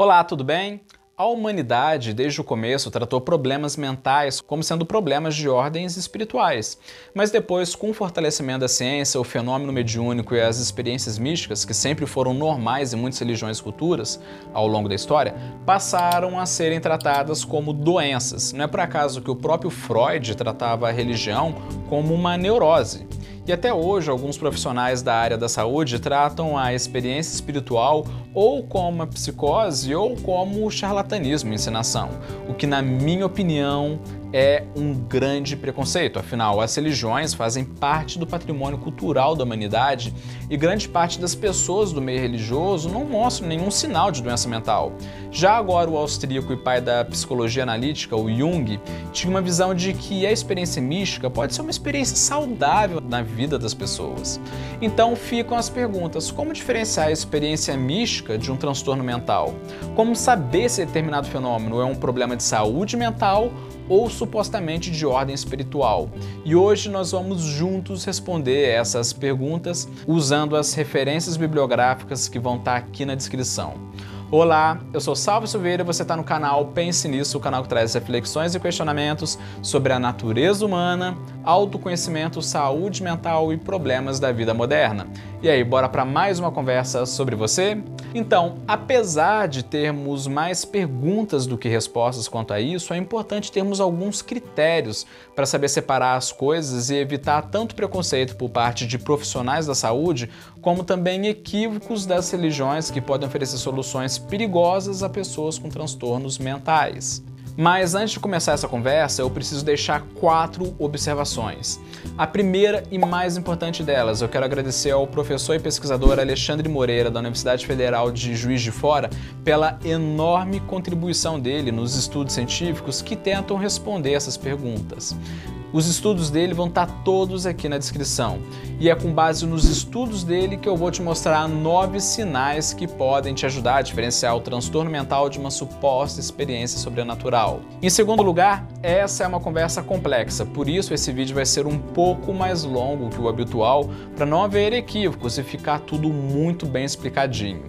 Olá, tudo bem? A humanidade, desde o começo, tratou problemas mentais como sendo problemas de ordens espirituais. Mas depois, com o fortalecimento da ciência, o fenômeno mediúnico e as experiências místicas, que sempre foram normais em muitas religiões e culturas ao longo da história, passaram a serem tratadas como doenças. Não é por acaso que o próprio Freud tratava a religião como uma neurose. E até hoje, alguns profissionais da área da saúde tratam a experiência espiritual ou como uma psicose ou como charlatanismo, ensinação, o que, na minha opinião, é um grande preconceito. Afinal, as religiões fazem parte do patrimônio cultural da humanidade e grande parte das pessoas do meio religioso não mostram nenhum sinal de doença mental. Já agora, o austríaco e pai da psicologia analítica, o Jung, tinha uma visão de que a experiência mística pode ser uma experiência saudável na vida das pessoas. Então ficam as perguntas: como diferenciar a experiência mística de um transtorno mental? Como saber se determinado fenômeno é um problema de saúde mental ou supostamente de ordem espiritual. E hoje nós vamos juntos responder essas perguntas usando as referências bibliográficas que vão estar aqui na descrição. Olá, eu sou Salvo Silveira e você está no canal Pense Nisso, o canal que traz reflexões e questionamentos sobre a natureza humana, autoconhecimento, saúde mental e problemas da vida moderna. E aí, bora para mais uma conversa sobre você? Então, apesar de termos mais perguntas do que respostas quanto a isso, é importante termos alguns critérios para saber separar as coisas e evitar tanto preconceito por parte de profissionais da saúde, como também equívocos das religiões que podem oferecer soluções perigosas a pessoas com transtornos mentais. Mas antes de começar essa conversa, eu preciso deixar quatro observações. A primeira e mais importante delas, eu quero agradecer ao professor e pesquisador Alexandre Moreira, da Universidade Federal de Juiz de Fora, pela enorme contribuição dele nos estudos científicos que tentam responder essas perguntas. Os estudos dele vão estar todos aqui na descrição. E é com base nos estudos dele que eu vou te mostrar nove sinais que podem te ajudar a diferenciar o transtorno mental de uma suposta experiência sobrenatural. Em segundo lugar, essa é uma conversa complexa, por isso esse vídeo vai ser um pouco mais longo que o habitual para não haver equívocos e ficar tudo muito bem explicadinho.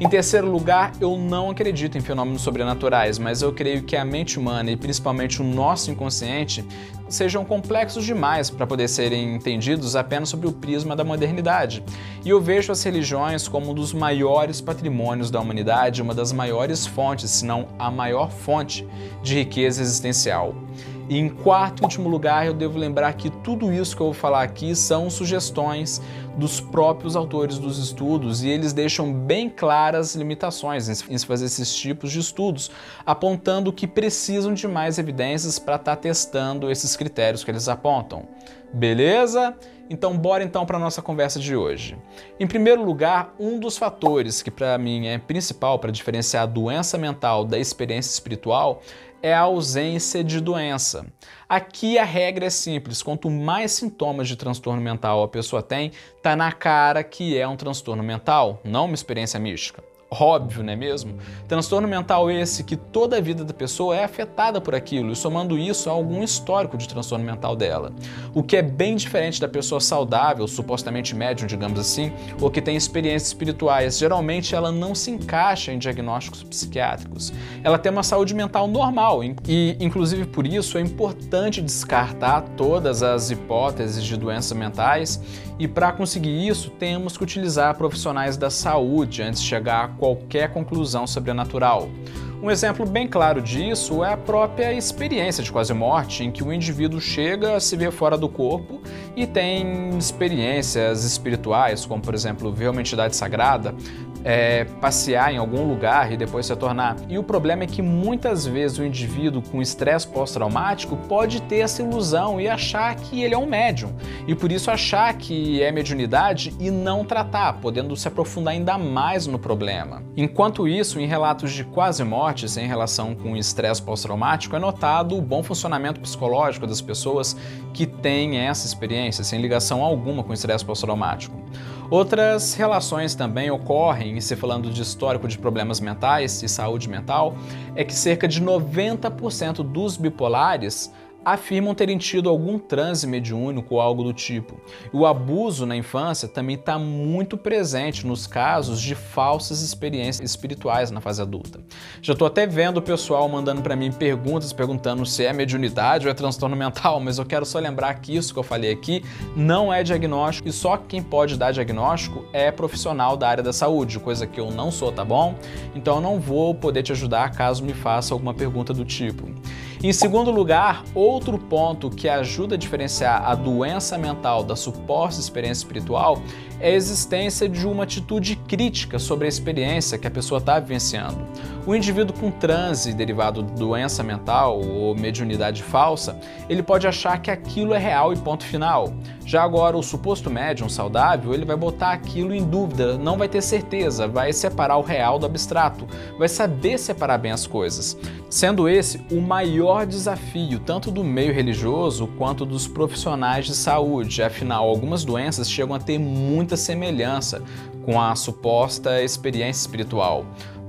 Em terceiro lugar, eu não acredito em fenômenos sobrenaturais, mas eu creio que a mente humana e principalmente o nosso inconsciente sejam complexos demais para poder serem entendidos apenas sobre o prisma da modernidade. E eu vejo as religiões como um dos maiores patrimônios da humanidade, uma das maiores fontes, se não a maior fonte de riqueza existencial. E em quarto e último lugar, eu devo lembrar que tudo isso que eu vou falar aqui são sugestões dos próprios autores dos estudos e eles deixam bem claras limitações em se fazer esses tipos de estudos, apontando que precisam de mais evidências para estar tá testando esses critérios que eles apontam. Beleza? Então bora então para nossa conversa de hoje. Em primeiro lugar, um dos fatores que para mim é principal para diferenciar a doença mental da experiência espiritual é a ausência de doença. Aqui a regra é simples: quanto mais sintomas de transtorno mental a pessoa tem, tá na cara que é um transtorno mental, não uma experiência mística óbvio, não é mesmo? Transtorno mental esse que toda a vida da pessoa é afetada por aquilo, e somando isso a algum histórico de transtorno mental dela. O que é bem diferente da pessoa saudável, supostamente médium, digamos assim, ou que tem experiências espirituais. Geralmente ela não se encaixa em diagnósticos psiquiátricos. Ela tem uma saúde mental normal e, inclusive por isso, é importante descartar todas as hipóteses de doenças mentais e para conseguir isso, temos que utilizar profissionais da saúde antes de chegar a qualquer conclusão sobrenatural. Um exemplo bem claro disso é a própria experiência de quase morte, em que o indivíduo chega a se ver fora do corpo e tem experiências espirituais, como por exemplo ver uma entidade sagrada, é, passear em algum lugar e depois se tornar. E o problema é que muitas vezes o indivíduo com estresse pós-traumático pode ter essa ilusão e achar que ele é um médium. E por isso achar que é mediunidade e não tratar, podendo se aprofundar ainda mais no problema. Enquanto isso, em relatos de quase mortes em relação com estresse pós-traumático, é notado o bom funcionamento psicológico das pessoas que têm essa experiência, sem ligação alguma com estresse pós-traumático. Outras relações também ocorrem, e se falando de histórico de problemas mentais e saúde mental, é que cerca de 90% dos bipolares afirmam terem tido algum transe mediúnico ou algo do tipo. O abuso na infância também está muito presente nos casos de falsas experiências espirituais na fase adulta. Já estou até vendo o pessoal mandando para mim perguntas perguntando se é mediunidade ou é transtorno mental, mas eu quero só lembrar que isso que eu falei aqui não é diagnóstico e só quem pode dar diagnóstico é profissional da área da saúde, coisa que eu não sou, tá bom? Então eu não vou poder te ajudar caso me faça alguma pergunta do tipo. Em segundo lugar, outro ponto que ajuda a diferenciar a doença mental da suposta experiência espiritual é a existência de uma atitude crítica sobre a experiência que a pessoa está vivenciando. O indivíduo com transe derivado de doença mental ou mediunidade falsa, ele pode achar que aquilo é real e ponto final. Já agora, o suposto médium saudável, ele vai botar aquilo em dúvida, não vai ter certeza, vai separar o real do abstrato, vai saber separar bem as coisas. Sendo esse o maior desafio, tanto do meio religioso quanto dos profissionais de saúde. Afinal, algumas doenças chegam a ter muita semelhança com a suposta experiência espiritual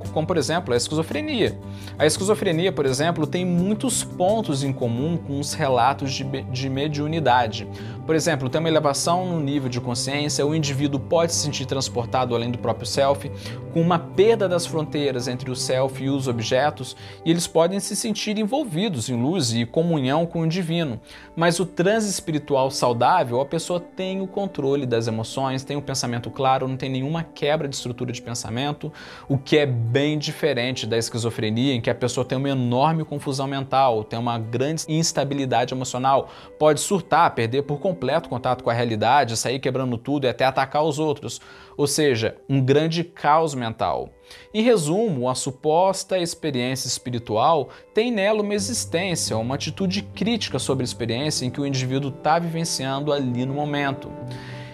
como por exemplo a esquizofrenia. A esquizofrenia, por exemplo, tem muitos pontos em comum com os relatos de, de mediunidade. Por exemplo, tem uma elevação no nível de consciência, o indivíduo pode se sentir transportado além do próprio self, com uma perda das fronteiras entre o self e os objetos, e eles podem se sentir envolvidos em luz e comunhão com o divino. Mas o transe espiritual saudável, a pessoa tem o controle das emoções, tem o pensamento claro, não tem nenhuma quebra de estrutura de pensamento, o que é bem diferente da esquizofrenia, em que a pessoa tem uma enorme confusão mental, tem uma grande instabilidade emocional, pode surtar, perder por completo contato com a realidade, sair quebrando tudo e até atacar os outros, ou seja, um grande caos mental. Em resumo, a suposta experiência espiritual tem nela uma existência, uma atitude crítica sobre a experiência em que o indivíduo está vivenciando ali no momento.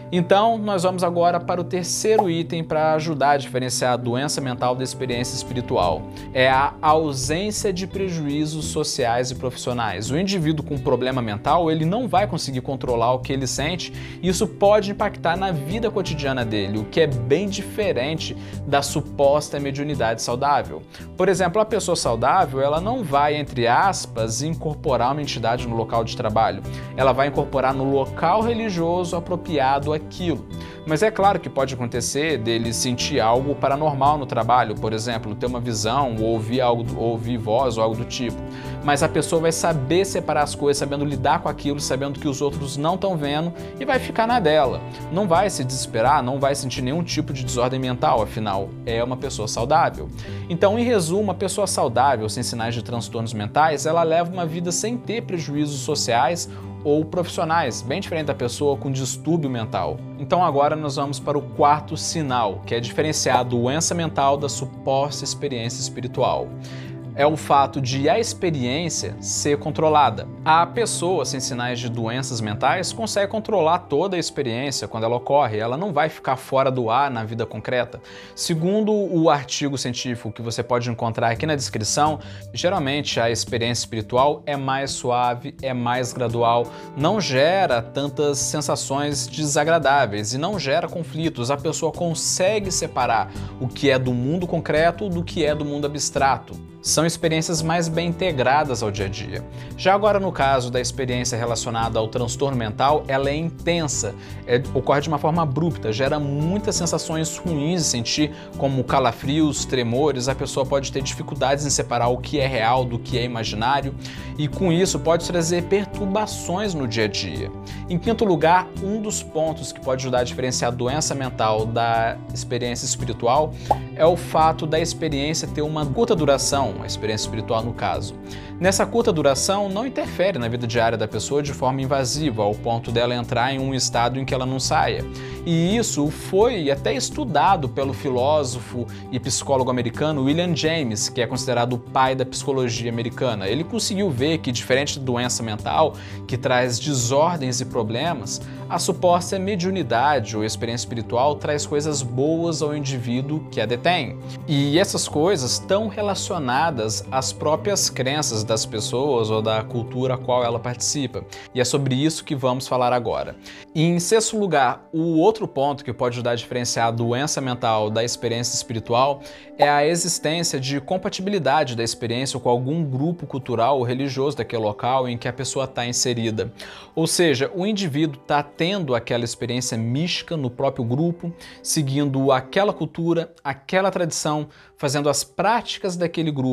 Então, nós vamos agora para o terceiro item para ajudar a diferenciar a doença mental da experiência espiritual. É a ausência de prejuízos sociais e profissionais. O indivíduo com problema mental, ele não vai conseguir controlar o que ele sente, e isso pode impactar na vida cotidiana dele, o que é bem diferente da suposta mediunidade saudável. Por exemplo, a pessoa saudável, ela não vai, entre aspas, incorporar uma entidade no local de trabalho. Ela vai incorporar no local religioso apropriado aquilo. Mas é claro que pode acontecer dele sentir algo paranormal no trabalho, por exemplo, ter uma visão ou ouvir algo, ouvir voz ou algo do tipo. Mas a pessoa vai saber separar as coisas, sabendo lidar com aquilo, sabendo que os outros não estão vendo e vai ficar na dela. Não vai se desesperar, não vai sentir nenhum tipo de desordem mental, afinal, é uma pessoa saudável. Então, em resumo, uma pessoa saudável, sem sinais de transtornos mentais, ela leva uma vida sem ter prejuízos sociais ou profissionais, bem diferente da pessoa com distúrbio mental. Então agora nós vamos para o quarto sinal, que é diferenciar a doença mental da suposta experiência espiritual é o fato de a experiência ser controlada. A pessoa sem sinais de doenças mentais consegue controlar toda a experiência quando ela ocorre, ela não vai ficar fora do ar na vida concreta. Segundo o artigo científico que você pode encontrar aqui na descrição, geralmente a experiência espiritual é mais suave, é mais gradual, não gera tantas sensações desagradáveis e não gera conflitos. A pessoa consegue separar o que é do mundo concreto do que é do mundo abstrato são experiências mais bem integradas ao dia a dia. Já agora no caso da experiência relacionada ao transtorno mental, ela é intensa, é, ocorre de uma forma abrupta, gera muitas sensações ruins de sentir, como calafrios, tremores, a pessoa pode ter dificuldades em separar o que é real do que é imaginário e com isso pode trazer perturbações no dia a dia. Em quinto lugar, um dos pontos que pode ajudar a diferenciar a doença mental da experiência espiritual é o fato da experiência ter uma curta duração, a experiência espiritual no caso. Nessa curta duração, não interfere na vida diária da pessoa de forma invasiva, ao ponto dela entrar em um estado em que ela não saia. E isso foi até estudado pelo filósofo e psicólogo americano William James, que é considerado o pai da psicologia americana. Ele conseguiu ver que, diferente da doença mental, que traz desordens e problemas, a suposta mediunidade ou experiência espiritual traz coisas boas ao indivíduo que a detém. E essas coisas estão relacionadas às próprias crenças das pessoas ou da cultura a qual ela participa. E é sobre isso que vamos falar agora. E em sexto lugar, o outro ponto que pode ajudar a diferenciar a doença mental da experiência espiritual é a existência de compatibilidade da experiência com algum grupo cultural ou religioso daquele local em que a pessoa está inserida. Ou seja, o indivíduo está tendo aquela experiência mística no próprio grupo, seguindo aquela cultura, aquela tradição, fazendo as práticas daquele grupo.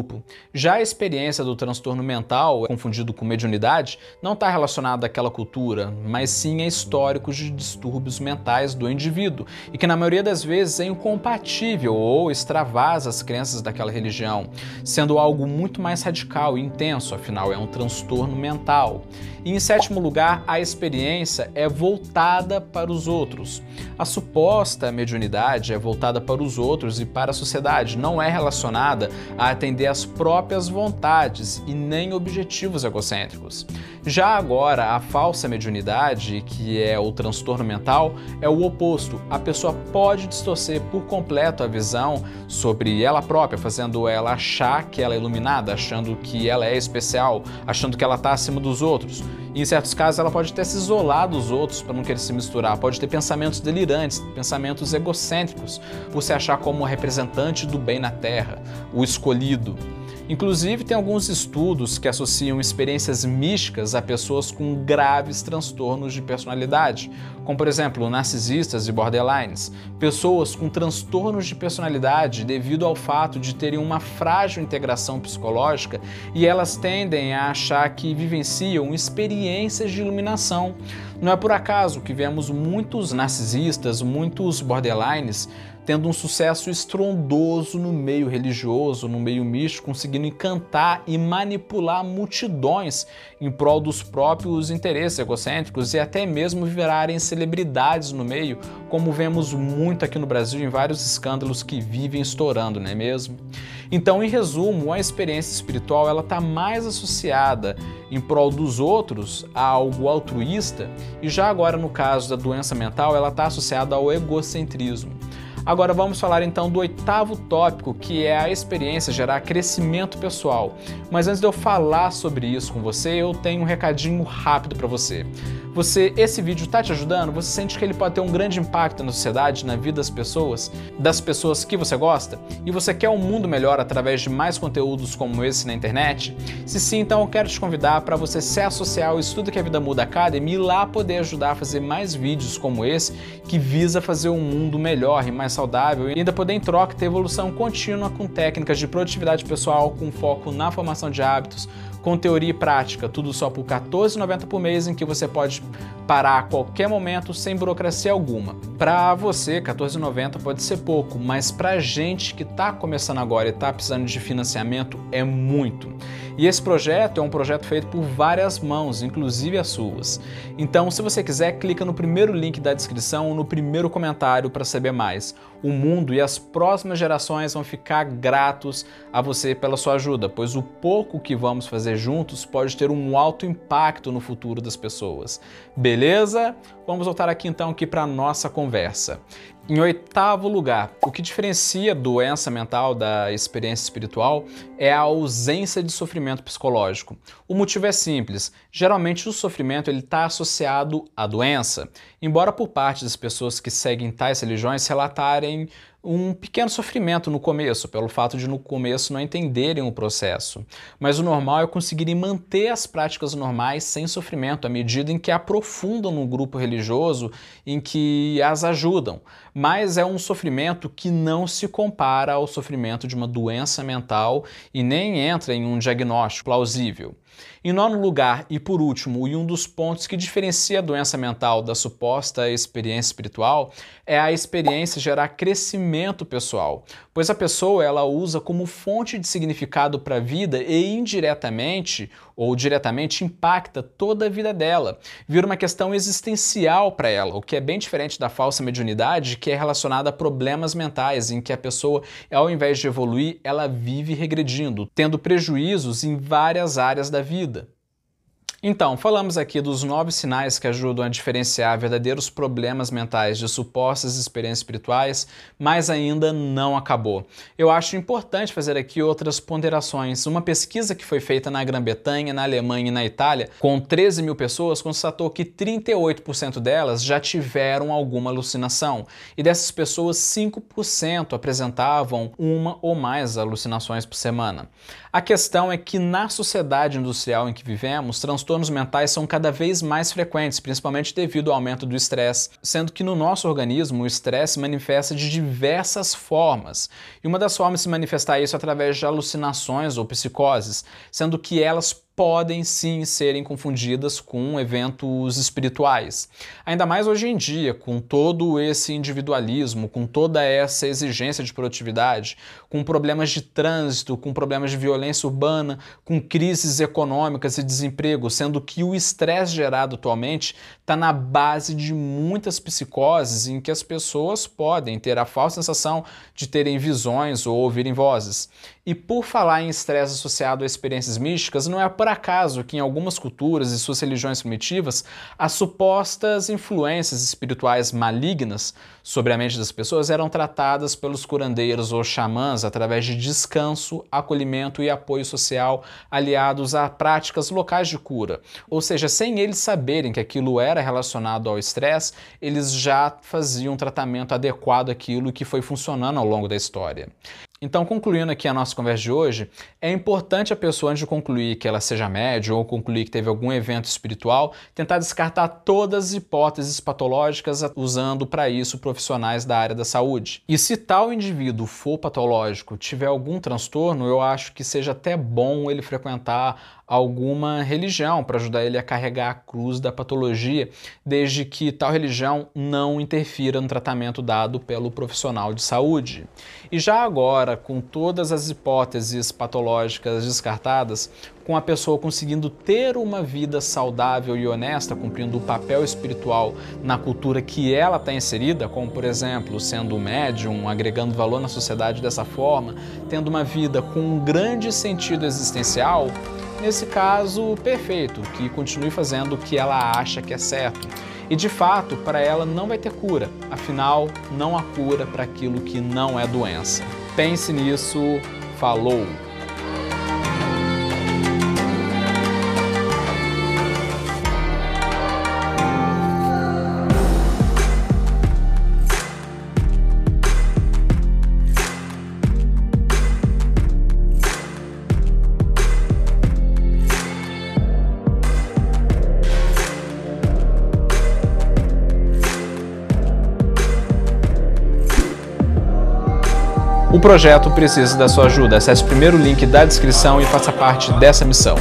Já a experiência do transtorno mental, confundido com mediunidade, não está relacionada àquela cultura, mas sim a históricos de distúrbios mentais do indivíduo e que na maioria das vezes é incompatível ou extravasa as crenças daquela religião, sendo algo muito mais radical e intenso, afinal é um transtorno mental. E em sétimo lugar, a experiência é voltada para os outros. A suposta mediunidade é voltada para os outros e para a sociedade, não é relacionada a atender às próprias vontades e nem objetivos egocêntricos. Já agora, a falsa mediunidade, que é o transtorno mental, é o oposto. A pessoa pode distorcer por completo a visão sobre ela própria, fazendo ela achar que ela é iluminada, achando que ela é especial, achando que ela está acima dos outros. Em certos casos ela pode até se isolar dos outros para não querer se misturar, pode ter pensamentos delirantes, pensamentos egocêntricos, por se achar como representante do bem na Terra, o escolhido. Inclusive, tem alguns estudos que associam experiências místicas a pessoas com graves transtornos de personalidade, como por exemplo narcisistas e borderlines, pessoas com transtornos de personalidade devido ao fato de terem uma frágil integração psicológica e elas tendem a achar que vivenciam experiências de iluminação. Não é por acaso que vemos muitos narcisistas, muitos borderlines tendo um sucesso estrondoso no meio religioso, no meio místico, conseguindo encantar e manipular multidões em prol dos próprios interesses egocêntricos e até mesmo virarem celebridades no meio, como vemos muito aqui no Brasil em vários escândalos que vivem estourando, não é mesmo? Então, em resumo, a experiência espiritual ela está mais associada em prol dos outros a algo altruísta e já agora no caso da doença mental ela está associada ao egocentrismo. Agora vamos falar então do oitavo tópico, que é a experiência gerar crescimento pessoal. Mas antes de eu falar sobre isso com você, eu tenho um recadinho rápido para você. Você, esse vídeo está te ajudando? Você sente que ele pode ter um grande impacto na sociedade, na vida das pessoas, das pessoas que você gosta? E você quer um mundo melhor através de mais conteúdos como esse na internet? Se sim, então eu quero te convidar para você se associar ao Estudo que a Vida Muda Academy e lá poder ajudar a fazer mais vídeos como esse que visa fazer um mundo melhor e mais saudável e ainda poder em troca ter evolução contínua com técnicas de produtividade pessoal com foco na formação de hábitos, com teoria e prática, tudo só por R$14,90 por mês, em que você pode parar a qualquer momento sem burocracia alguma. Para você, R$14,90 pode ser pouco, mas para gente que está começando agora e está precisando de financiamento, é muito. E esse projeto é um projeto feito por várias mãos, inclusive as suas. Então, se você quiser, clica no primeiro link da descrição ou no primeiro comentário para saber mais. O mundo e as próximas gerações vão ficar gratos a você pela sua ajuda, pois o pouco que vamos fazer juntos pode ter um alto impacto no futuro das pessoas. Beleza? Vamos voltar aqui então aqui para nossa conversa. Em oitavo lugar, o que diferencia doença mental da experiência espiritual é a ausência de sofrimento psicológico. O motivo é simples. Geralmente o sofrimento está associado à doença, embora por parte das pessoas que seguem tais religiões relatarem um pequeno sofrimento no começo, pelo fato de no começo não entenderem o processo. Mas o normal é conseguirem manter as práticas normais sem sofrimento, à medida em que aprofundam no grupo religioso, em que as ajudam. Mas é um sofrimento que não se compara ao sofrimento de uma doença mental e nem entra em um diagnóstico plausível. Em nono lugar, e por último, e um dos pontos que diferencia a doença mental da suposta experiência espiritual, é a experiência gerar crescimento pessoal, pois a pessoa ela usa como fonte de significado para a vida e indiretamente ou diretamente impacta toda a vida dela. Vira uma questão existencial para ela, o que é bem diferente da falsa mediunidade, que é relacionada a problemas mentais, em que a pessoa, ao invés de evoluir, ela vive regredindo, tendo prejuízos em várias áreas da vida. Então, falamos aqui dos nove sinais que ajudam a diferenciar verdadeiros problemas mentais de supostas experiências espirituais, mas ainda não acabou. Eu acho importante fazer aqui outras ponderações. Uma pesquisa que foi feita na Grã-Bretanha, na Alemanha e na Itália, com 13 mil pessoas, constatou que 38% delas já tiveram alguma alucinação. E dessas pessoas, 5% apresentavam uma ou mais alucinações por semana. A questão é que na sociedade industrial em que vivemos, transtornos mentais são cada vez mais frequentes, principalmente devido ao aumento do estresse, sendo que no nosso organismo o estresse se manifesta de diversas formas. E uma das formas de se manifestar isso é através de alucinações ou psicoses, sendo que elas podem sim serem confundidas com eventos espirituais. Ainda mais hoje em dia, com todo esse individualismo, com toda essa exigência de produtividade, com problemas de trânsito, com problemas de violência urbana, com crises econômicas e desemprego, sendo que o estresse gerado atualmente está na base de muitas psicoses em que as pessoas podem ter a falsa sensação de terem visões ou ouvirem vozes. E por falar em estresse associado a experiências místicas, não é por acaso que em algumas culturas e suas religiões primitivas, as supostas influências espirituais malignas sobre a mente das pessoas eram tratadas pelos curandeiros ou xamãs através de descanso, acolhimento e apoio social aliados a práticas locais de cura. Ou seja, sem eles saberem que aquilo era relacionado ao estresse, eles já faziam um tratamento adequado àquilo que foi funcionando ao longo da história. Então, concluindo aqui a nossa conversa de hoje, é importante a pessoa, antes de concluir que ela seja médium ou concluir que teve algum evento espiritual, tentar descartar todas as hipóteses patológicas usando para isso profissionais da área da saúde. E se tal indivíduo for patológico, tiver algum transtorno, eu acho que seja até bom ele frequentar alguma religião para ajudar ele a carregar a cruz da patologia, desde que tal religião não interfira no tratamento dado pelo profissional de saúde. E já agora, com todas as hipóteses patológicas descartadas, com a pessoa conseguindo ter uma vida saudável e honesta, cumprindo o papel espiritual na cultura que ela está inserida, como por exemplo sendo médium, agregando valor na sociedade dessa forma, tendo uma vida com um grande sentido existencial, nesse caso, perfeito, que continue fazendo o que ela acha que é certo. E de fato, para ela não vai ter cura, afinal, não há cura para aquilo que não é doença. Pense nisso, falou! O projeto precisa da sua ajuda. Acesse o primeiro link da descrição e faça parte dessa missão.